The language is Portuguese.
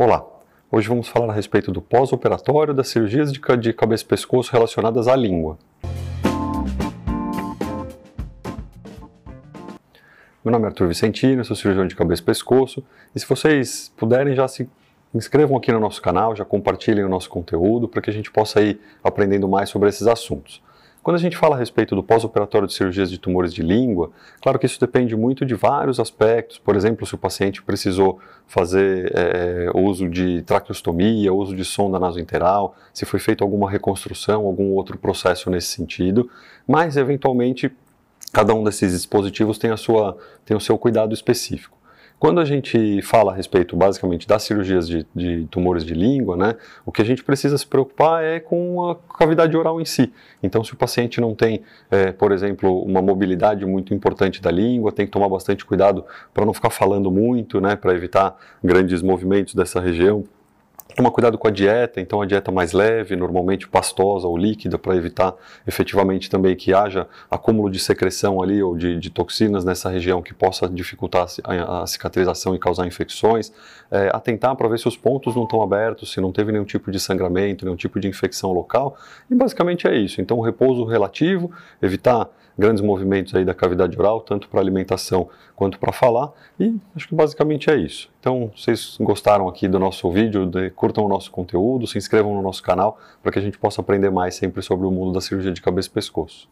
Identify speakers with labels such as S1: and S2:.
S1: Olá, hoje vamos falar a respeito do pós-operatório das cirurgias de cabeça e pescoço relacionadas à língua. Meu nome é Arthur Vicentino, sou cirurgião de cabeça e pescoço, e se vocês puderem já se inscrevam aqui no nosso canal, já compartilhem o nosso conteúdo para que a gente possa ir aprendendo mais sobre esses assuntos. Quando a gente fala a respeito do pós-operatório de cirurgias de tumores de língua, claro que isso depende muito de vários aspectos. Por exemplo, se o paciente precisou fazer é, uso de traqueostomia, uso de sonda nasointeral, se foi feita alguma reconstrução, algum outro processo nesse sentido. Mas, eventualmente, cada um desses dispositivos tem, a sua, tem o seu cuidado específico. Quando a gente fala a respeito, basicamente, das cirurgias de, de, tumores de língua, né, o que a gente precisa se preocupar é com a cavidade oral em si. Então, se o paciente não tem, é, por exemplo, uma mobilidade muito importante da língua, tem que tomar bastante cuidado para não ficar falando muito, né, para evitar grandes movimentos dessa região. Tomar cuidado com a dieta, então a dieta mais leve, normalmente pastosa ou líquida, para evitar efetivamente também que haja acúmulo de secreção ali ou de, de toxinas nessa região que possa dificultar a, a cicatrização e causar infecções. É, atentar para ver se os pontos não estão abertos, se não teve nenhum tipo de sangramento, nenhum tipo de infecção local. E basicamente é isso. Então, repouso relativo, evitar grandes movimentos aí da cavidade oral, tanto para alimentação quanto para falar. E acho que basicamente é isso. Então, vocês gostaram aqui do nosso vídeo, de, curtam o nosso conteúdo, se inscrevam no nosso canal para que a gente possa aprender mais sempre sobre o mundo da cirurgia de cabeça e pescoço.